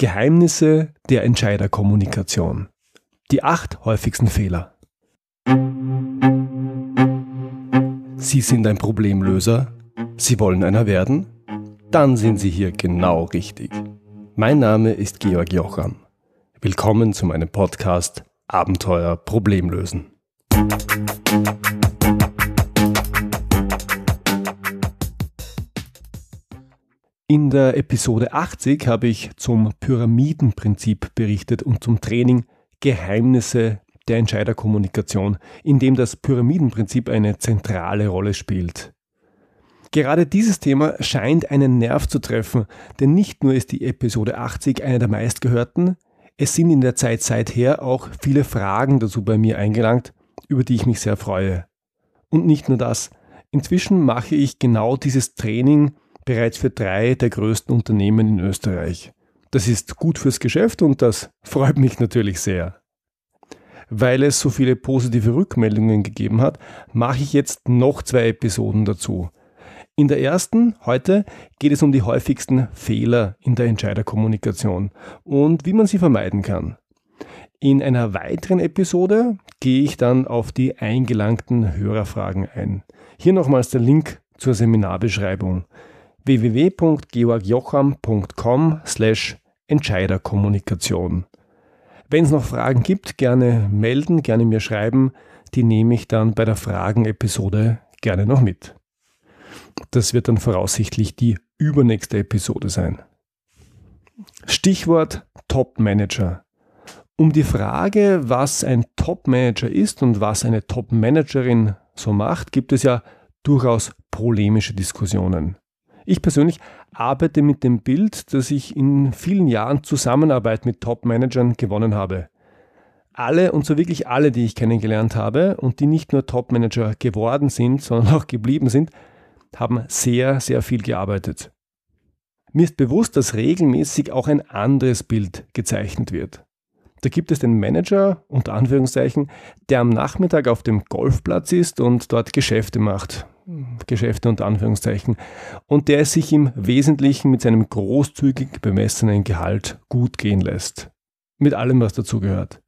Geheimnisse der Entscheiderkommunikation. Die acht häufigsten Fehler. Sie sind ein Problemlöser? Sie wollen einer werden? Dann sind Sie hier genau richtig. Mein Name ist Georg Jocham. Willkommen zu meinem Podcast Abenteuer Problemlösen. In der Episode 80 habe ich zum Pyramidenprinzip berichtet und zum Training Geheimnisse der Entscheiderkommunikation, in dem das Pyramidenprinzip eine zentrale Rolle spielt. Gerade dieses Thema scheint einen Nerv zu treffen, denn nicht nur ist die Episode 80 eine der meistgehörten, es sind in der Zeit seither auch viele Fragen dazu bei mir eingelangt, über die ich mich sehr freue. Und nicht nur das, inzwischen mache ich genau dieses Training bereits für drei der größten Unternehmen in Österreich. Das ist gut fürs Geschäft und das freut mich natürlich sehr. Weil es so viele positive Rückmeldungen gegeben hat, mache ich jetzt noch zwei Episoden dazu. In der ersten, heute, geht es um die häufigsten Fehler in der Entscheiderkommunikation und wie man sie vermeiden kann. In einer weiteren Episode gehe ich dann auf die eingelangten Hörerfragen ein. Hier nochmals der Link zur Seminarbeschreibung www.georgjocham.com slash Entscheiderkommunikation. Wenn es noch Fragen gibt, gerne melden, gerne mir schreiben. Die nehme ich dann bei der Fragen-Episode gerne noch mit. Das wird dann voraussichtlich die übernächste Episode sein. Stichwort Top-Manager. Um die Frage, was ein Top-Manager ist und was eine Top-Managerin so macht, gibt es ja durchaus polemische Diskussionen. Ich persönlich arbeite mit dem Bild, das ich in vielen Jahren Zusammenarbeit mit Top-Managern gewonnen habe. Alle und so wirklich alle, die ich kennengelernt habe und die nicht nur Top-Manager geworden sind, sondern auch geblieben sind, haben sehr, sehr viel gearbeitet. Mir ist bewusst, dass regelmäßig auch ein anderes Bild gezeichnet wird. Da gibt es den Manager, unter Anführungszeichen, der am Nachmittag auf dem Golfplatz ist und dort Geschäfte macht. Geschäfte unter Anführungszeichen. Und der es sich im Wesentlichen mit seinem großzügig bemessenen Gehalt gut gehen lässt. Mit allem, was dazugehört.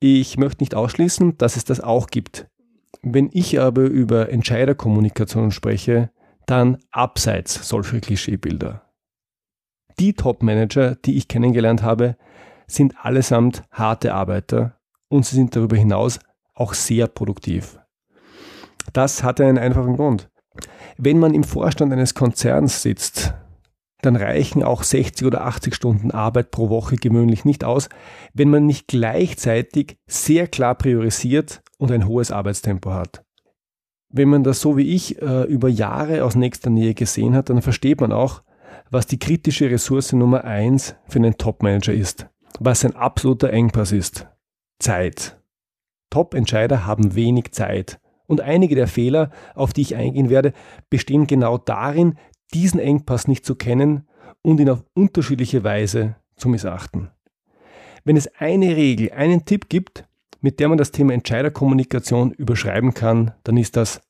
Ich möchte nicht ausschließen, dass es das auch gibt. Wenn ich aber über Entscheiderkommunikation spreche, dann abseits solcher Klischeebilder. Die Top-Manager, die ich kennengelernt habe, sind allesamt harte Arbeiter und sie sind darüber hinaus auch sehr produktiv. Das hatte einen einfachen Grund. Wenn man im Vorstand eines Konzerns sitzt, dann reichen auch 60 oder 80 Stunden Arbeit pro Woche gewöhnlich nicht aus, wenn man nicht gleichzeitig sehr klar priorisiert und ein hohes Arbeitstempo hat. Wenn man das so wie ich äh, über Jahre aus nächster Nähe gesehen hat, dann versteht man auch, was die kritische Ressource Nummer eins für einen Topmanager ist, was ein absoluter Engpass ist. Zeit. Top-Entscheider haben wenig Zeit und einige der Fehler, auf die ich eingehen werde, bestehen genau darin, diesen Engpass nicht zu kennen und ihn auf unterschiedliche Weise zu missachten. Wenn es eine Regel, einen Tipp gibt, mit der man das Thema Entscheiderkommunikation überschreiben kann, dann ist das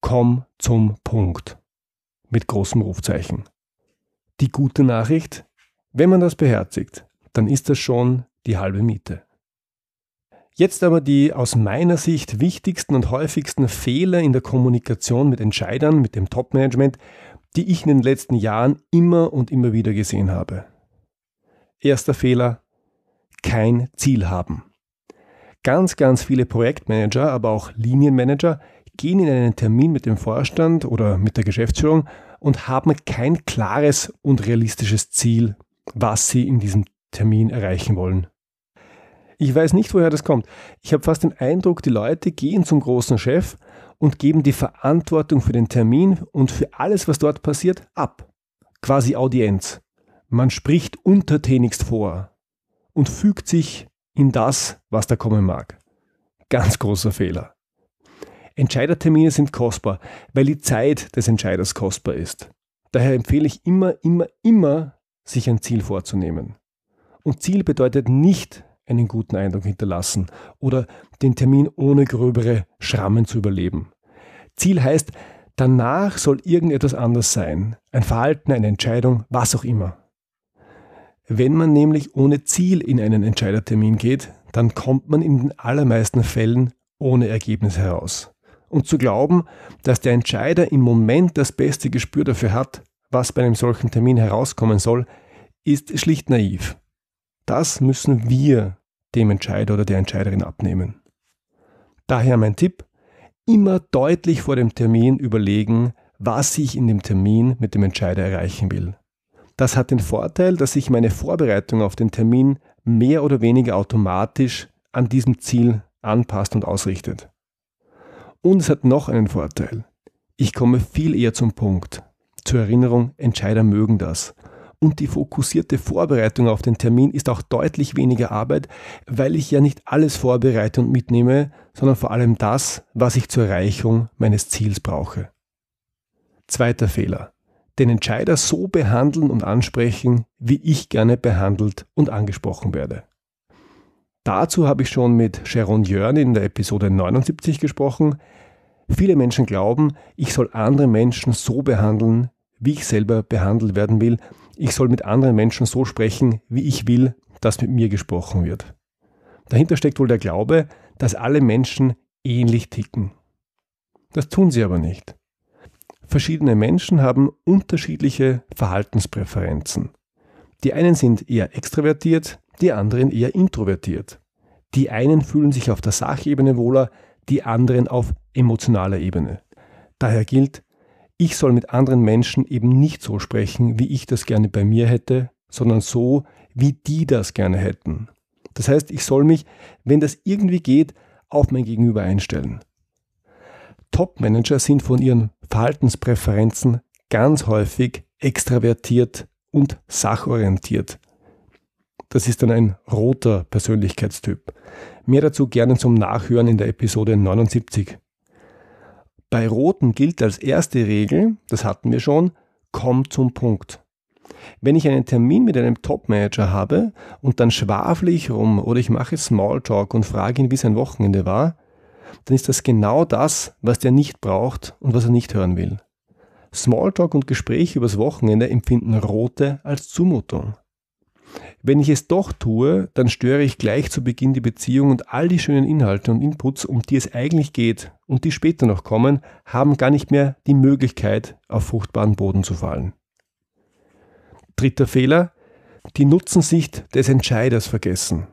Komm zum Punkt. Mit großem Rufzeichen. Die gute Nachricht, wenn man das beherzigt, dann ist das schon die halbe Miete. Jetzt aber die aus meiner Sicht wichtigsten und häufigsten Fehler in der Kommunikation mit Entscheidern, mit dem Top-Management, die ich in den letzten Jahren immer und immer wieder gesehen habe. Erster Fehler, kein Ziel haben. Ganz, ganz viele Projektmanager, aber auch Linienmanager gehen in einen Termin mit dem Vorstand oder mit der Geschäftsführung und haben kein klares und realistisches Ziel, was sie in diesem Termin erreichen wollen. Ich weiß nicht, woher das kommt. Ich habe fast den Eindruck, die Leute gehen zum großen Chef und geben die Verantwortung für den Termin und für alles, was dort passiert, ab. Quasi Audienz. Man spricht untertänigst vor und fügt sich in das, was da kommen mag. Ganz großer Fehler. Entscheidertermine sind kostbar, weil die Zeit des Entscheiders kostbar ist. Daher empfehle ich immer, immer, immer, sich ein Ziel vorzunehmen. Und Ziel bedeutet nicht einen guten Eindruck hinterlassen oder den Termin ohne gröbere Schrammen zu überleben. Ziel heißt, danach soll irgendetwas anders sein. Ein Verhalten, eine Entscheidung, was auch immer. Wenn man nämlich ohne Ziel in einen Entscheidertermin geht, dann kommt man in den allermeisten Fällen ohne Ergebnis heraus. Und zu glauben, dass der Entscheider im Moment das beste Gespür dafür hat, was bei einem solchen Termin herauskommen soll, ist schlicht naiv. Das müssen wir dem Entscheider oder der Entscheiderin abnehmen. Daher mein Tipp, immer deutlich vor dem Termin überlegen, was ich in dem Termin mit dem Entscheider erreichen will. Das hat den Vorteil, dass sich meine Vorbereitung auf den Termin mehr oder weniger automatisch an diesem Ziel anpasst und ausrichtet. Und es hat noch einen Vorteil. Ich komme viel eher zum Punkt. Zur Erinnerung, Entscheider mögen das. Und die fokussierte Vorbereitung auf den Termin ist auch deutlich weniger Arbeit, weil ich ja nicht alles vorbereite und mitnehme, sondern vor allem das, was ich zur Erreichung meines Ziels brauche. Zweiter Fehler. Den Entscheider so behandeln und ansprechen, wie ich gerne behandelt und angesprochen werde. Dazu habe ich schon mit Sharon Jörn in der Episode 79 gesprochen. Viele Menschen glauben, ich soll andere Menschen so behandeln, wie ich selber behandelt werden will. Ich soll mit anderen Menschen so sprechen, wie ich will, dass mit mir gesprochen wird. Dahinter steckt wohl der Glaube, dass alle Menschen ähnlich ticken. Das tun sie aber nicht. Verschiedene Menschen haben unterschiedliche Verhaltenspräferenzen. Die einen sind eher extrovertiert, die anderen eher introvertiert. Die einen fühlen sich auf der Sachebene wohler, die anderen auf emotionaler Ebene. Daher gilt, ich soll mit anderen Menschen eben nicht so sprechen, wie ich das gerne bei mir hätte, sondern so, wie die das gerne hätten. Das heißt, ich soll mich, wenn das irgendwie geht, auf mein Gegenüber einstellen. Top-Manager sind von ihren Verhaltenspräferenzen ganz häufig extravertiert und sachorientiert. Das ist dann ein roter Persönlichkeitstyp. Mehr dazu gerne zum Nachhören in der Episode 79. Bei Roten gilt als erste Regel, das hatten wir schon, komm zum Punkt. Wenn ich einen Termin mit einem Top-Manager habe und dann schwafle ich rum oder ich mache Smalltalk und frage ihn, wie sein Wochenende war, dann ist das genau das, was der nicht braucht und was er nicht hören will. Smalltalk und Gespräche übers Wochenende empfinden Rote als Zumutung. Wenn ich es doch tue, dann störe ich gleich zu Beginn die Beziehung und all die schönen Inhalte und Inputs, um die es eigentlich geht und die später noch kommen, haben gar nicht mehr die Möglichkeit, auf fruchtbaren Boden zu fallen. Dritter Fehler, die Nutzensicht des Entscheiders vergessen.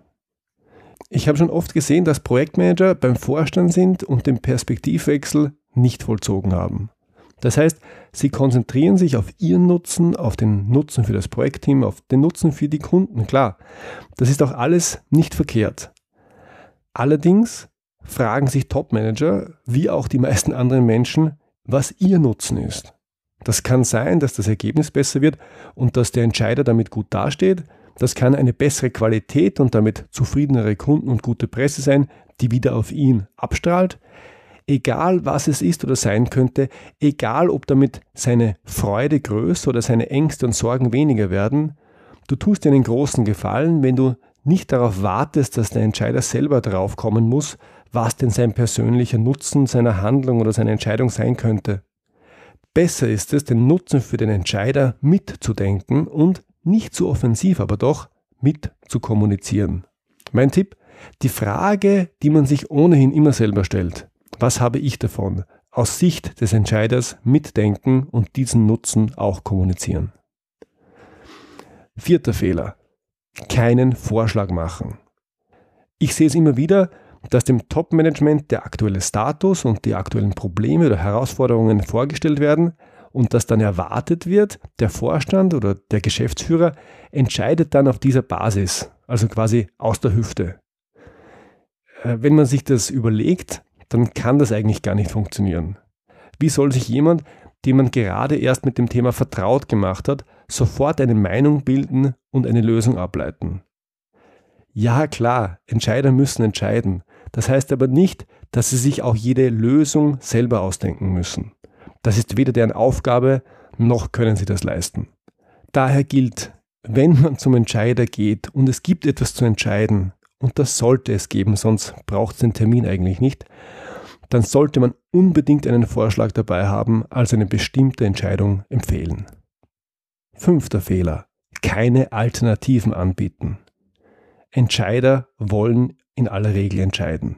Ich habe schon oft gesehen, dass Projektmanager beim Vorstand sind und den Perspektivwechsel nicht vollzogen haben. Das heißt, sie konzentrieren sich auf ihren Nutzen, auf den Nutzen für das Projektteam, auf den Nutzen für die Kunden. Klar, das ist auch alles nicht verkehrt. Allerdings fragen sich Topmanager, wie auch die meisten anderen Menschen, was ihr Nutzen ist. Das kann sein, dass das Ergebnis besser wird und dass der Entscheider damit gut dasteht. Das kann eine bessere Qualität und damit zufriedenere Kunden und gute Presse sein, die wieder auf ihn abstrahlt egal was es ist oder sein könnte, egal ob damit seine Freude größer oder seine Ängste und Sorgen weniger werden, du tust dir einen großen Gefallen, wenn du nicht darauf wartest, dass der Entscheider selber drauf kommen muss, was denn sein persönlicher Nutzen seiner Handlung oder seiner Entscheidung sein könnte. Besser ist es, den Nutzen für den Entscheider mitzudenken und nicht zu offensiv, aber doch mit zu kommunizieren. Mein Tipp, die Frage, die man sich ohnehin immer selber stellt. Was habe ich davon? Aus Sicht des Entscheiders mitdenken und diesen Nutzen auch kommunizieren. Vierter Fehler. Keinen Vorschlag machen. Ich sehe es immer wieder, dass dem Top-Management der aktuelle Status und die aktuellen Probleme oder Herausforderungen vorgestellt werden und dass dann erwartet wird, der Vorstand oder der Geschäftsführer entscheidet dann auf dieser Basis, also quasi aus der Hüfte. Äh, wenn man sich das überlegt, dann kann das eigentlich gar nicht funktionieren. Wie soll sich jemand, dem man gerade erst mit dem Thema vertraut gemacht hat, sofort eine Meinung bilden und eine Lösung ableiten? Ja, klar, Entscheider müssen entscheiden. Das heißt aber nicht, dass sie sich auch jede Lösung selber ausdenken müssen. Das ist weder deren Aufgabe, noch können sie das leisten. Daher gilt, wenn man zum Entscheider geht und es gibt etwas zu entscheiden, und das sollte es geben, sonst braucht es den Termin eigentlich nicht, dann sollte man unbedingt einen Vorschlag dabei haben, als eine bestimmte Entscheidung empfehlen. Fünfter Fehler. keine Alternativen anbieten. Entscheider wollen in aller Regel entscheiden.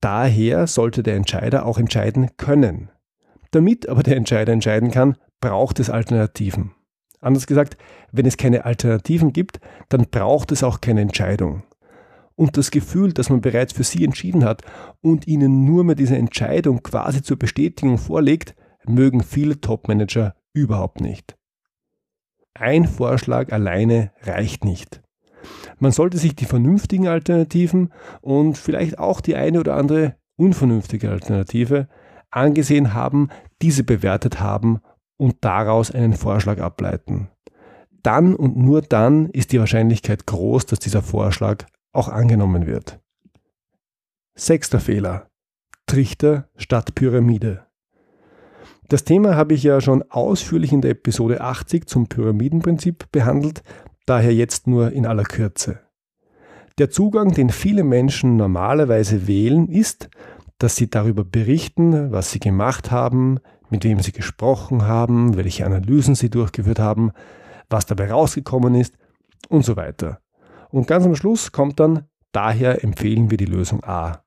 Daher sollte der Entscheider auch entscheiden können. Damit aber der Entscheider entscheiden kann, braucht es Alternativen. Anders gesagt, wenn es keine Alternativen gibt, dann braucht es auch keine Entscheidung. Und das Gefühl, dass man bereits für sie entschieden hat und ihnen nur mehr diese Entscheidung quasi zur Bestätigung vorlegt, mögen viele Topmanager überhaupt nicht. Ein Vorschlag alleine reicht nicht. Man sollte sich die vernünftigen Alternativen und vielleicht auch die eine oder andere unvernünftige Alternative angesehen haben, diese bewertet haben und daraus einen Vorschlag ableiten. Dann und nur dann ist die Wahrscheinlichkeit groß, dass dieser Vorschlag auch angenommen wird. Sechster Fehler. Trichter statt Pyramide. Das Thema habe ich ja schon ausführlich in der Episode 80 zum Pyramidenprinzip behandelt, daher jetzt nur in aller Kürze. Der Zugang, den viele Menschen normalerweise wählen, ist, dass sie darüber berichten, was sie gemacht haben, mit wem sie gesprochen haben, welche Analysen sie durchgeführt haben, was dabei rausgekommen ist und so weiter. Und ganz am Schluss kommt dann, daher empfehlen wir die Lösung A.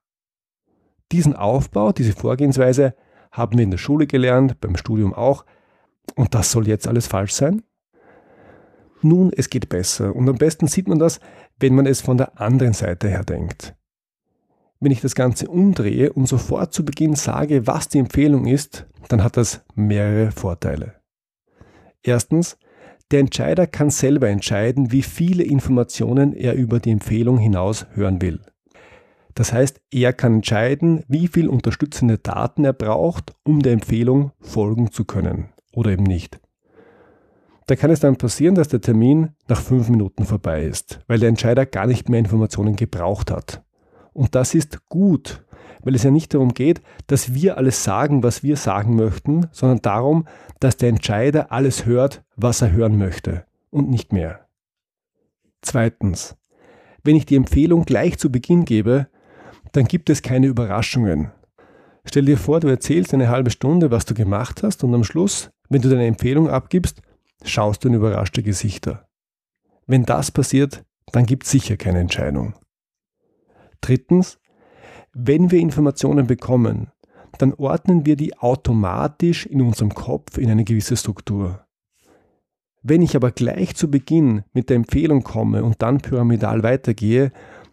Diesen Aufbau, diese Vorgehensweise haben wir in der Schule gelernt, beim Studium auch. Und das soll jetzt alles falsch sein? Nun, es geht besser. Und am besten sieht man das, wenn man es von der anderen Seite her denkt. Wenn ich das Ganze umdrehe und sofort zu Beginn sage, was die Empfehlung ist, dann hat das mehrere Vorteile. Erstens, der Entscheider kann selber entscheiden, wie viele Informationen er über die Empfehlung hinaus hören will. Das heißt, er kann entscheiden, wie viel unterstützende Daten er braucht, um der Empfehlung folgen zu können oder eben nicht. Da kann es dann passieren, dass der Termin nach fünf Minuten vorbei ist, weil der Entscheider gar nicht mehr Informationen gebraucht hat. Und das ist gut, weil es ja nicht darum geht, dass wir alles sagen, was wir sagen möchten, sondern darum, dass der Entscheider alles hört, was er hören möchte und nicht mehr. Zweitens, wenn ich die Empfehlung gleich zu Beginn gebe, dann gibt es keine Überraschungen. Stell dir vor, du erzählst eine halbe Stunde, was du gemacht hast und am Schluss, wenn du deine Empfehlung abgibst, schaust du in überraschte Gesichter. Wenn das passiert, dann gibt es sicher keine Entscheidung. Drittens, wenn wir Informationen bekommen, dann ordnen wir die automatisch in unserem Kopf in eine gewisse Struktur. Wenn ich aber gleich zu Beginn mit der Empfehlung komme und dann pyramidal weitergehe,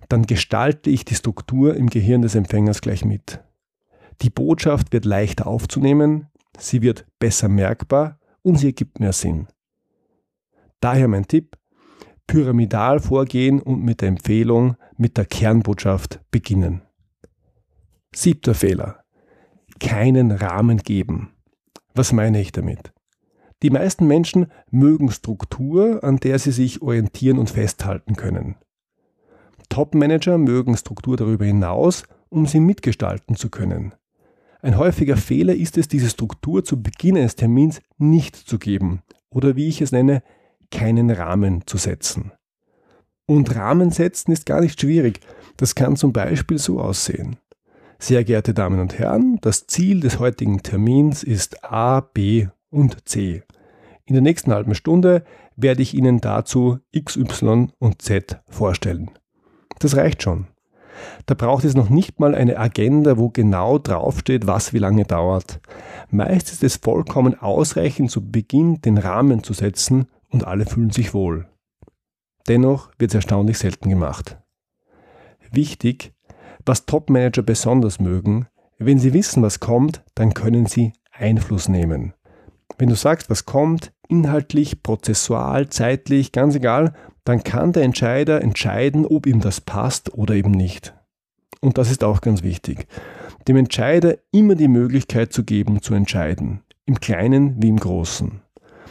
dann gestalte ich die Struktur im Gehirn des Empfängers gleich mit. Die Botschaft wird leichter aufzunehmen, sie wird besser merkbar und sie ergibt mehr Sinn. Daher mein Tipp, pyramidal vorgehen und mit der Empfehlung, mit der Kernbotschaft beginnen. Siebter Fehler. Keinen Rahmen geben. Was meine ich damit? Die meisten Menschen mögen Struktur, an der sie sich orientieren und festhalten können. Top-Manager mögen Struktur darüber hinaus, um sie mitgestalten zu können. Ein häufiger Fehler ist es, diese Struktur zu Beginn eines Termins nicht zu geben oder wie ich es nenne, keinen Rahmen zu setzen. Und Rahmen setzen ist gar nicht schwierig. Das kann zum Beispiel so aussehen. Sehr geehrte Damen und Herren, das Ziel des heutigen Termins ist A, B und C. In der nächsten halben Stunde werde ich Ihnen dazu X, Y und Z vorstellen. Das reicht schon. Da braucht es noch nicht mal eine Agenda, wo genau draufsteht, was wie lange dauert. Meist ist es vollkommen ausreichend, zu Beginn den Rahmen zu setzen und alle fühlen sich wohl. Dennoch wird es erstaunlich selten gemacht. Wichtig, was Top-Manager besonders mögen, wenn sie wissen, was kommt, dann können sie Einfluss nehmen. Wenn du sagst, was kommt, inhaltlich, prozessual, zeitlich, ganz egal, dann kann der Entscheider entscheiden, ob ihm das passt oder eben nicht. Und das ist auch ganz wichtig. Dem Entscheider immer die Möglichkeit zu geben, zu entscheiden. Im Kleinen wie im Großen.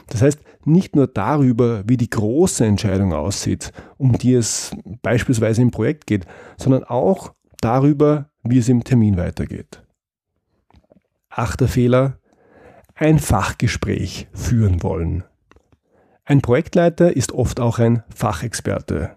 Das heißt, nicht nur darüber, wie die große Entscheidung aussieht, um die es beispielsweise im Projekt geht, sondern auch darüber, wie es im Termin weitergeht. Achter Fehler, ein Fachgespräch führen wollen. Ein Projektleiter ist oft auch ein Fachexperte.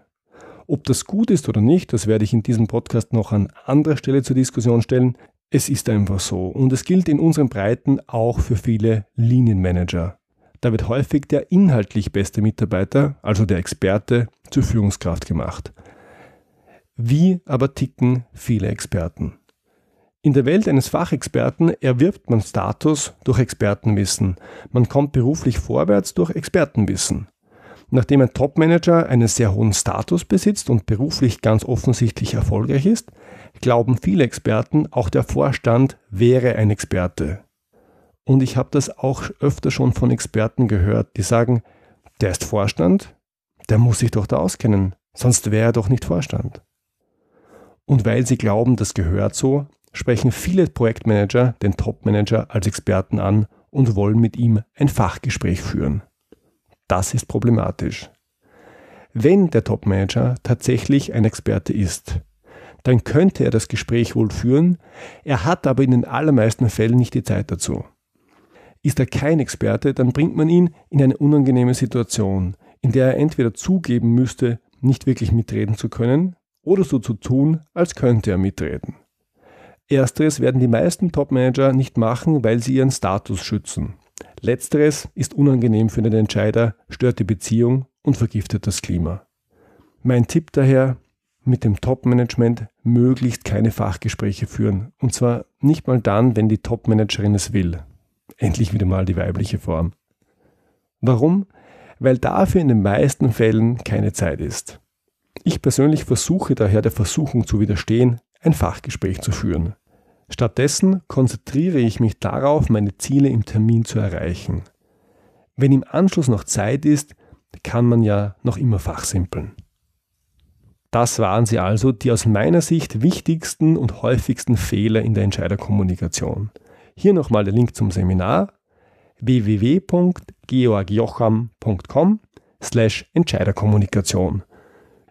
Ob das gut ist oder nicht, das werde ich in diesem Podcast noch an anderer Stelle zur Diskussion stellen. Es ist einfach so und es gilt in unseren Breiten auch für viele Linienmanager. Da wird häufig der inhaltlich beste Mitarbeiter, also der Experte, zur Führungskraft gemacht. Wie aber ticken viele Experten? In der Welt eines Fachexperten erwirbt man Status durch Expertenwissen. Man kommt beruflich vorwärts durch Expertenwissen. Nachdem ein Topmanager einen sehr hohen Status besitzt und beruflich ganz offensichtlich erfolgreich ist, glauben viele Experten, auch der Vorstand wäre ein Experte. Und ich habe das auch öfter schon von Experten gehört, die sagen, der ist Vorstand, der muss sich doch da auskennen, sonst wäre er doch nicht Vorstand. Und weil sie glauben, das gehört so, sprechen viele Projektmanager den Topmanager als Experten an und wollen mit ihm ein Fachgespräch führen. Das ist problematisch. Wenn der Topmanager tatsächlich ein Experte ist, dann könnte er das Gespräch wohl führen, er hat aber in den allermeisten Fällen nicht die Zeit dazu. Ist er kein Experte, dann bringt man ihn in eine unangenehme Situation, in der er entweder zugeben müsste, nicht wirklich mitreden zu können, oder so zu tun, als könnte er mitreden. Ersteres werden die meisten Topmanager nicht machen, weil sie ihren Status schützen. Letzteres ist unangenehm für den Entscheider, stört die Beziehung und vergiftet das Klima. Mein Tipp daher, mit dem Topmanagement möglichst keine Fachgespräche führen. Und zwar nicht mal dann, wenn die Topmanagerin es will. Endlich wieder mal die weibliche Form. Warum? Weil dafür in den meisten Fällen keine Zeit ist. Ich persönlich versuche daher der Versuchung zu widerstehen, ein Fachgespräch zu führen. Stattdessen konzentriere ich mich darauf, meine Ziele im Termin zu erreichen. Wenn im Anschluss noch Zeit ist, kann man ja noch immer fachsimpeln. Das waren sie also die aus meiner Sicht wichtigsten und häufigsten Fehler in der Entscheiderkommunikation. Hier nochmal der Link zum Seminar www.georgjocham.com slash Entscheiderkommunikation.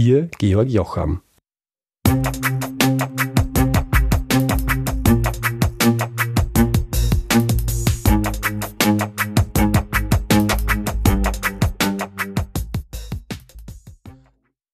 Ihr Georg Jocham.